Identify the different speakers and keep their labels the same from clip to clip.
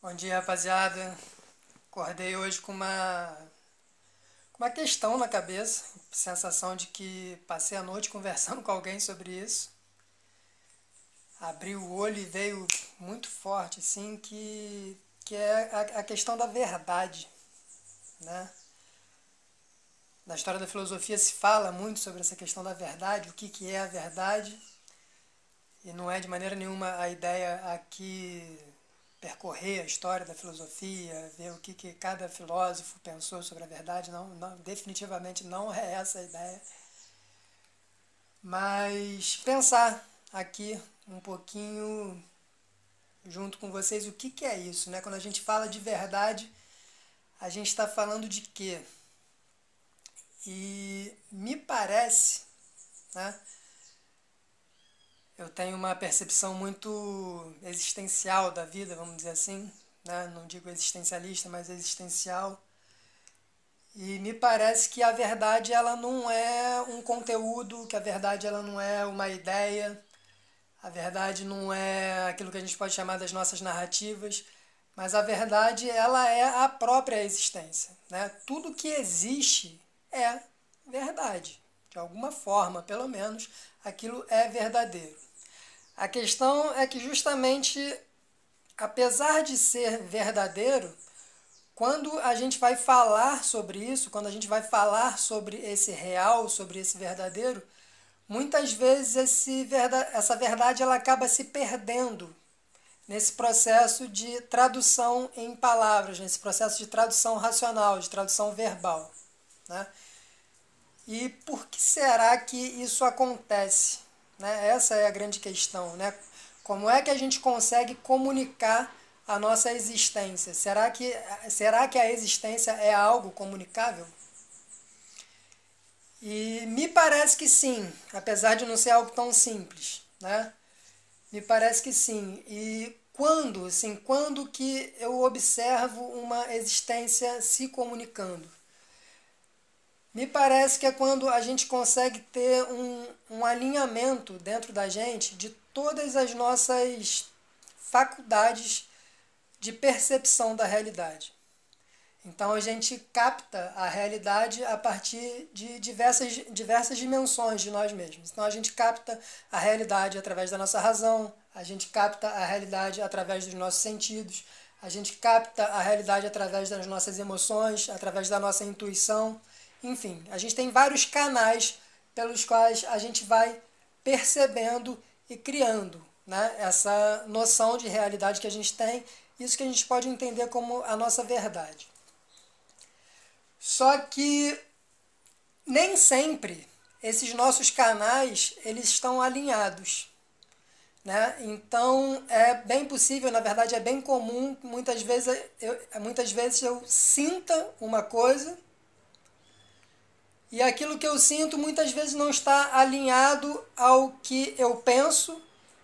Speaker 1: Bom dia, rapaziada. Acordei hoje com uma, com uma questão na cabeça, sensação de que passei a noite conversando com alguém sobre isso. Abri o olho e veio muito forte, assim, que, que é a, a questão da verdade, né? Na história da filosofia se fala muito sobre essa questão da verdade, o que, que é a verdade, e não é de maneira nenhuma a ideia aqui percorrer a história da filosofia, ver o que, que cada filósofo pensou sobre a verdade, não, não, definitivamente não é essa a ideia. Mas pensar aqui um pouquinho junto com vocês o que, que é isso, né? Quando a gente fala de verdade, a gente está falando de quê? E me parece, né? Eu tenho uma percepção muito existencial da vida, vamos dizer assim, né? não digo existencialista, mas existencial. E me parece que a verdade ela não é um conteúdo, que a verdade ela não é uma ideia, a verdade não é aquilo que a gente pode chamar das nossas narrativas, mas a verdade ela é a própria existência. Né? Tudo que existe é verdade. De alguma forma, pelo menos, aquilo é verdadeiro. A questão é que justamente, apesar de ser verdadeiro, quando a gente vai falar sobre isso, quando a gente vai falar sobre esse real, sobre esse verdadeiro, muitas vezes esse essa verdade ela acaba se perdendo nesse processo de tradução em palavras, nesse processo de tradução racional, de tradução verbal. Né? E por que será que isso acontece? Né? Essa é a grande questão. Né? Como é que a gente consegue comunicar a nossa existência? Será que, será que a existência é algo comunicável? E me parece que sim, apesar de não ser algo tão simples. Né? Me parece que sim. E quando, assim, quando que eu observo uma existência se comunicando? Me parece que é quando a gente consegue ter um, um alinhamento dentro da gente de todas as nossas faculdades de percepção da realidade. Então a gente capta a realidade a partir de diversas, diversas dimensões de nós mesmos. Então a gente capta a realidade através da nossa razão, a gente capta a realidade através dos nossos sentidos, a gente capta a realidade através das nossas emoções, através da nossa intuição. Enfim, a gente tem vários canais pelos quais a gente vai percebendo e criando né, essa noção de realidade que a gente tem, isso que a gente pode entender como a nossa verdade. Só que nem sempre esses nossos canais eles estão alinhados. Né? Então é bem possível, na verdade é bem comum, muitas vezes eu, muitas vezes eu sinta uma coisa e aquilo que eu sinto muitas vezes não está alinhado ao que eu penso,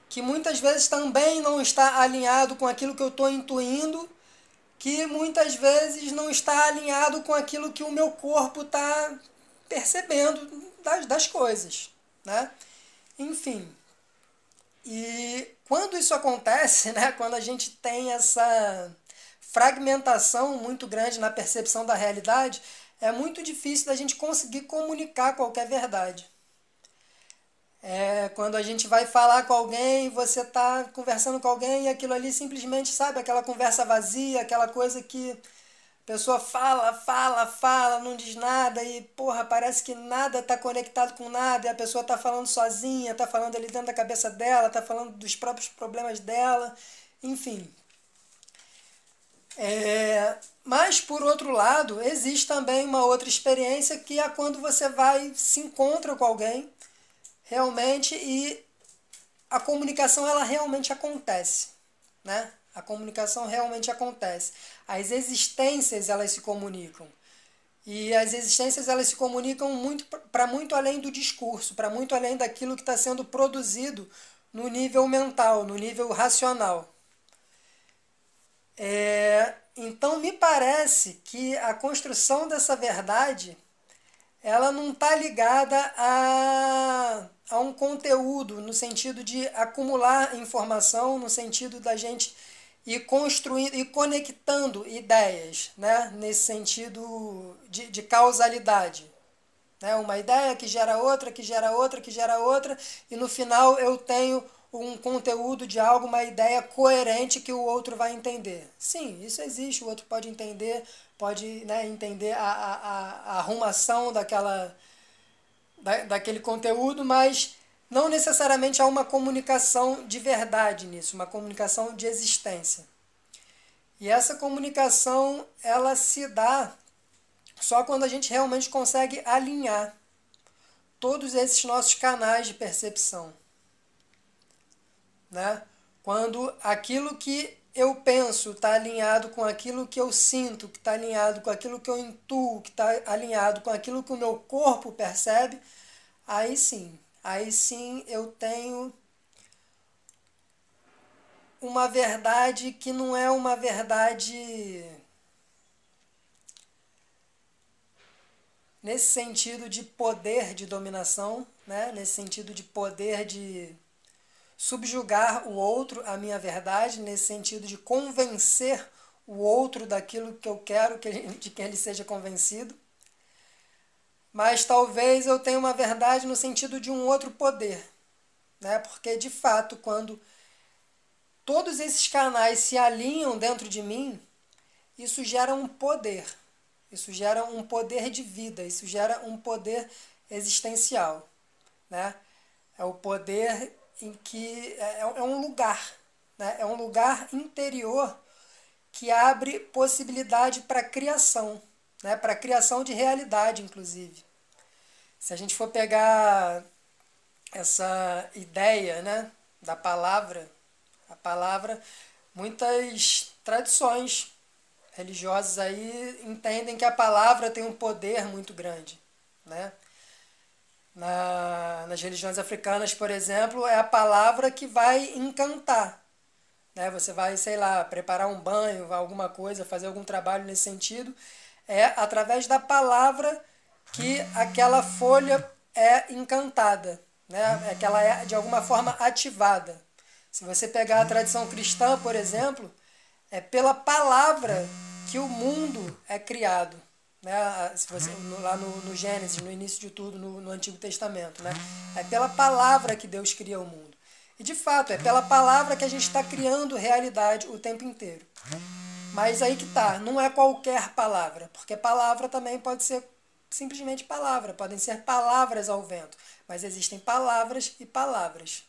Speaker 1: que muitas vezes também não está alinhado com aquilo que eu estou intuindo, que muitas vezes não está alinhado com aquilo que o meu corpo está percebendo das, das coisas. Né? Enfim. E quando isso acontece, né, quando a gente tem essa fragmentação muito grande na percepção da realidade, é muito difícil da gente conseguir comunicar qualquer verdade. É, quando a gente vai falar com alguém, você está conversando com alguém e aquilo ali simplesmente, sabe, aquela conversa vazia, aquela coisa que a pessoa fala, fala, fala, não diz nada e, porra, parece que nada está conectado com nada e a pessoa está falando sozinha, está falando ali dentro da cabeça dela, está falando dos próprios problemas dela, enfim. É, mas, por outro lado, existe também uma outra experiência que é quando você vai, se encontra com alguém realmente e a comunicação ela realmente acontece, né? A comunicação realmente acontece. As existências elas se comunicam. E as existências elas se comunicam muito para muito além do discurso, para muito além daquilo que está sendo produzido no nível mental, no nível racional. É, então me parece que a construção dessa verdade ela não está ligada a, a um conteúdo no sentido de acumular informação, no sentido da gente e construindo e conectando ideias, né? nesse sentido de, de causalidade. Né? Uma ideia que gera outra, que gera outra, que gera outra, e no final eu tenho um conteúdo de algo, uma ideia coerente que o outro vai entender. Sim, isso existe, o outro pode entender, pode né, entender a, a, a arrumação daquela, da, daquele conteúdo, mas não necessariamente há uma comunicação de verdade nisso, uma comunicação de existência. E essa comunicação, ela se dá só quando a gente realmente consegue alinhar todos esses nossos canais de percepção. Né? Quando aquilo que eu penso está alinhado com aquilo que eu sinto, que está alinhado com aquilo que eu intuo, que está alinhado com aquilo que o meu corpo percebe, aí sim aí sim eu tenho uma verdade que não é uma verdade nesse sentido de poder de dominação, né? nesse sentido de poder de subjugar o outro à minha verdade, nesse sentido de convencer o outro daquilo que eu quero que ele, de que ele seja convencido mas talvez eu tenha uma verdade no sentido de um outro poder. Né? Porque, de fato, quando todos esses canais se alinham dentro de mim, isso gera um poder. Isso gera um poder de vida, isso gera um poder existencial. Né? É o poder em que é, é um lugar, né? é um lugar interior que abre possibilidade para criação né, para a criação de realidade, inclusive. Se a gente for pegar essa ideia né, da palavra, a palavra, muitas tradições religiosas aí entendem que a palavra tem um poder muito grande. Né? Na, nas religiões africanas, por exemplo, é a palavra que vai encantar. Né? Você vai, sei lá, preparar um banho, alguma coisa, fazer algum trabalho nesse sentido é através da palavra que aquela folha é encantada, né? é que ela é de alguma forma ativada. Se você pegar a tradição cristã, por exemplo, é pela palavra que o mundo é criado. Né? Se você, lá no, no Gênesis, no início de tudo, no, no Antigo Testamento. Né? É pela palavra que Deus cria o mundo. E de fato, é pela palavra que a gente está criando realidade o tempo inteiro. Mas aí que tá, não é qualquer palavra, porque palavra também pode ser simplesmente palavra, podem ser palavras ao vento, mas existem palavras e palavras.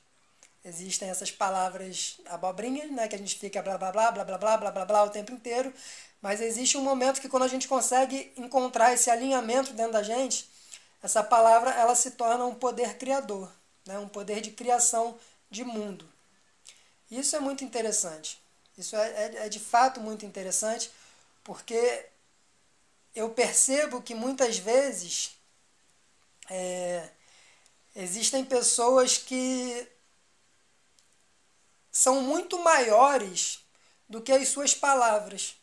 Speaker 1: Existem essas palavras abobrinhas, né, que a gente fica blá blá blá blá blá blá blá blá blá o tempo inteiro, mas existe um momento que quando a gente consegue encontrar esse alinhamento dentro da gente, essa palavra ela se torna um poder criador, né, um poder de criação de mundo. Isso é muito interessante. Isso é, é, é de fato muito interessante, porque eu percebo que muitas vezes é, existem pessoas que são muito maiores do que as suas palavras.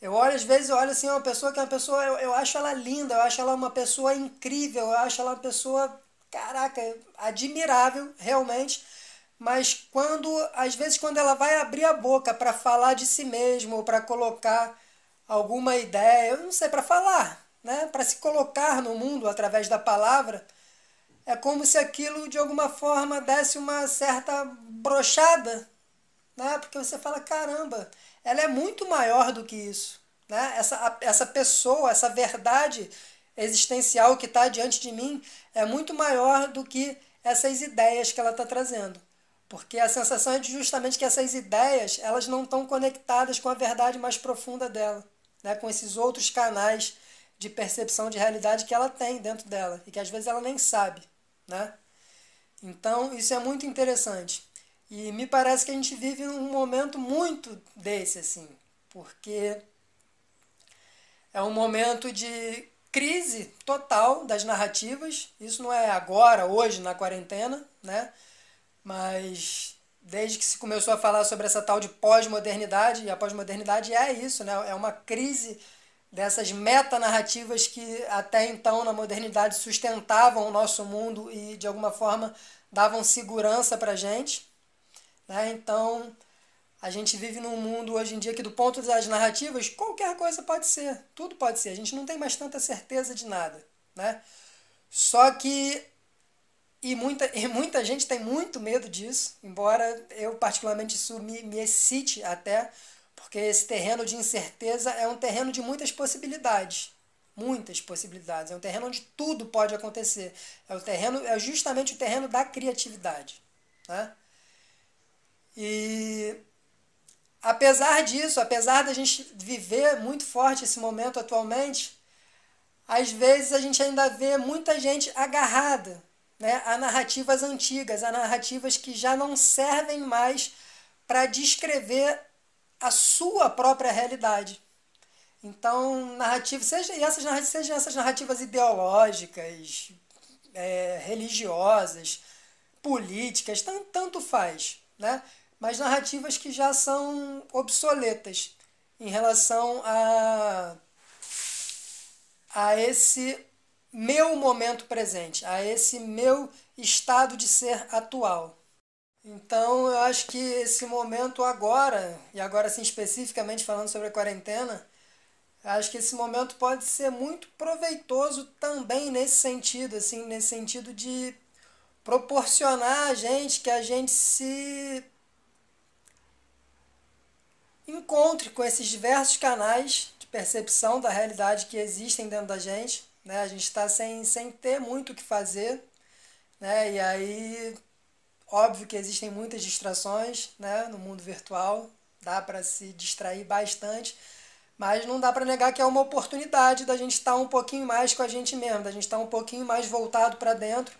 Speaker 1: Eu olho, às vezes, eu olho assim, uma pessoa que é uma pessoa, eu, eu acho ela linda, eu acho ela uma pessoa incrível, eu acho ela uma pessoa, caraca, admirável, realmente mas quando às vezes quando ela vai abrir a boca para falar de si mesma ou para colocar alguma ideia, eu não sei para falar, né? Para se colocar no mundo através da palavra, é como se aquilo de alguma forma desse uma certa brochada, né? Porque você fala, caramba, ela é muito maior do que isso, né? Essa essa pessoa, essa verdade existencial que está diante de mim é muito maior do que essas ideias que ela está trazendo. Porque a sensação é justamente que essas ideias elas não estão conectadas com a verdade mais profunda dela, né? com esses outros canais de percepção de realidade que ela tem dentro dela e que às vezes ela nem sabe. Né? Então isso é muito interessante. E me parece que a gente vive um momento muito desse, assim, porque é um momento de crise total das narrativas. Isso não é agora, hoje, na quarentena, né? Mas desde que se começou a falar sobre essa tal de pós-modernidade, e a pós-modernidade é isso, né? é uma crise dessas metanarrativas que até então na modernidade sustentavam o nosso mundo e de alguma forma davam segurança para a gente. Né? Então A gente vive num mundo hoje em dia que, do ponto das narrativas, qualquer coisa pode ser. Tudo pode ser. A gente não tem mais tanta certeza de nada. Né? Só que. E muita, e muita gente tem muito medo disso, embora eu, particularmente, isso me, me excite até, porque esse terreno de incerteza é um terreno de muitas possibilidades. Muitas possibilidades. É um terreno onde tudo pode acontecer. É, o terreno, é justamente o terreno da criatividade. Né? E apesar disso, apesar da gente viver muito forte esse momento atualmente, às vezes a gente ainda vê muita gente agarrada né, a narrativas antigas, a narrativas que já não servem mais para descrever a sua própria realidade. Então, narrativas, seja, essas narrativas, sejam essas narrativas ideológicas, é, religiosas, políticas, tanto, tanto faz. Né? mas narrativas que já são obsoletas em relação a, a esse meu momento presente, a esse meu estado de ser atual. Então eu acho que esse momento agora, e agora sim especificamente falando sobre a quarentena, acho que esse momento pode ser muito proveitoso também nesse sentido, assim, nesse sentido de proporcionar a gente que a gente se encontre com esses diversos canais de percepção da realidade que existem dentro da gente. Né? A gente está sem, sem ter muito o que fazer. Né? E aí, óbvio que existem muitas distrações né? no mundo virtual, dá para se distrair bastante, mas não dá para negar que é uma oportunidade da gente estar tá um pouquinho mais com a gente mesmo, da gente estar tá um pouquinho mais voltado para dentro.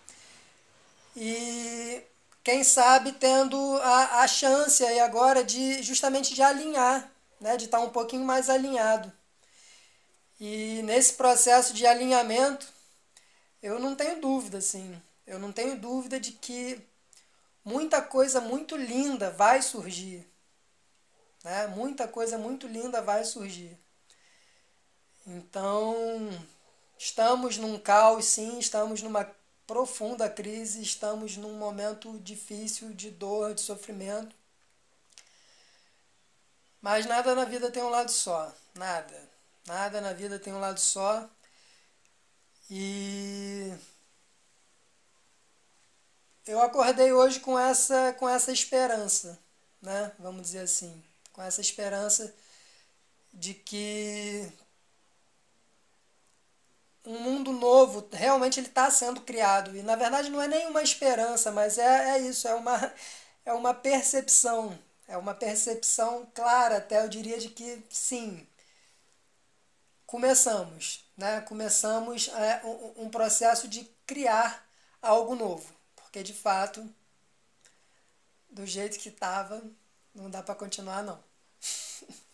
Speaker 1: E quem sabe tendo a, a chance aí agora de justamente de alinhar, né, de estar um pouquinho mais alinhado. E nesse processo de alinhamento, eu não tenho dúvida, assim, eu não tenho dúvida de que muita coisa muito linda vai surgir. Né? Muita coisa muito linda vai surgir. Então, estamos num caos, sim, estamos numa profunda crise, estamos num momento difícil de dor, de sofrimento. Mas nada na vida tem um lado só, nada. Nada na vida tem um lado só. E eu acordei hoje com essa com essa esperança, né? Vamos dizer assim, com essa esperança de que um mundo novo, realmente ele está sendo criado. E na verdade não é nenhuma esperança, mas é, é isso, é uma, é uma percepção. É uma percepção clara, até eu diria, de que sim, começamos. Né? Começamos é, um, um processo de criar algo novo. Porque de fato, do jeito que estava, não dá para continuar não.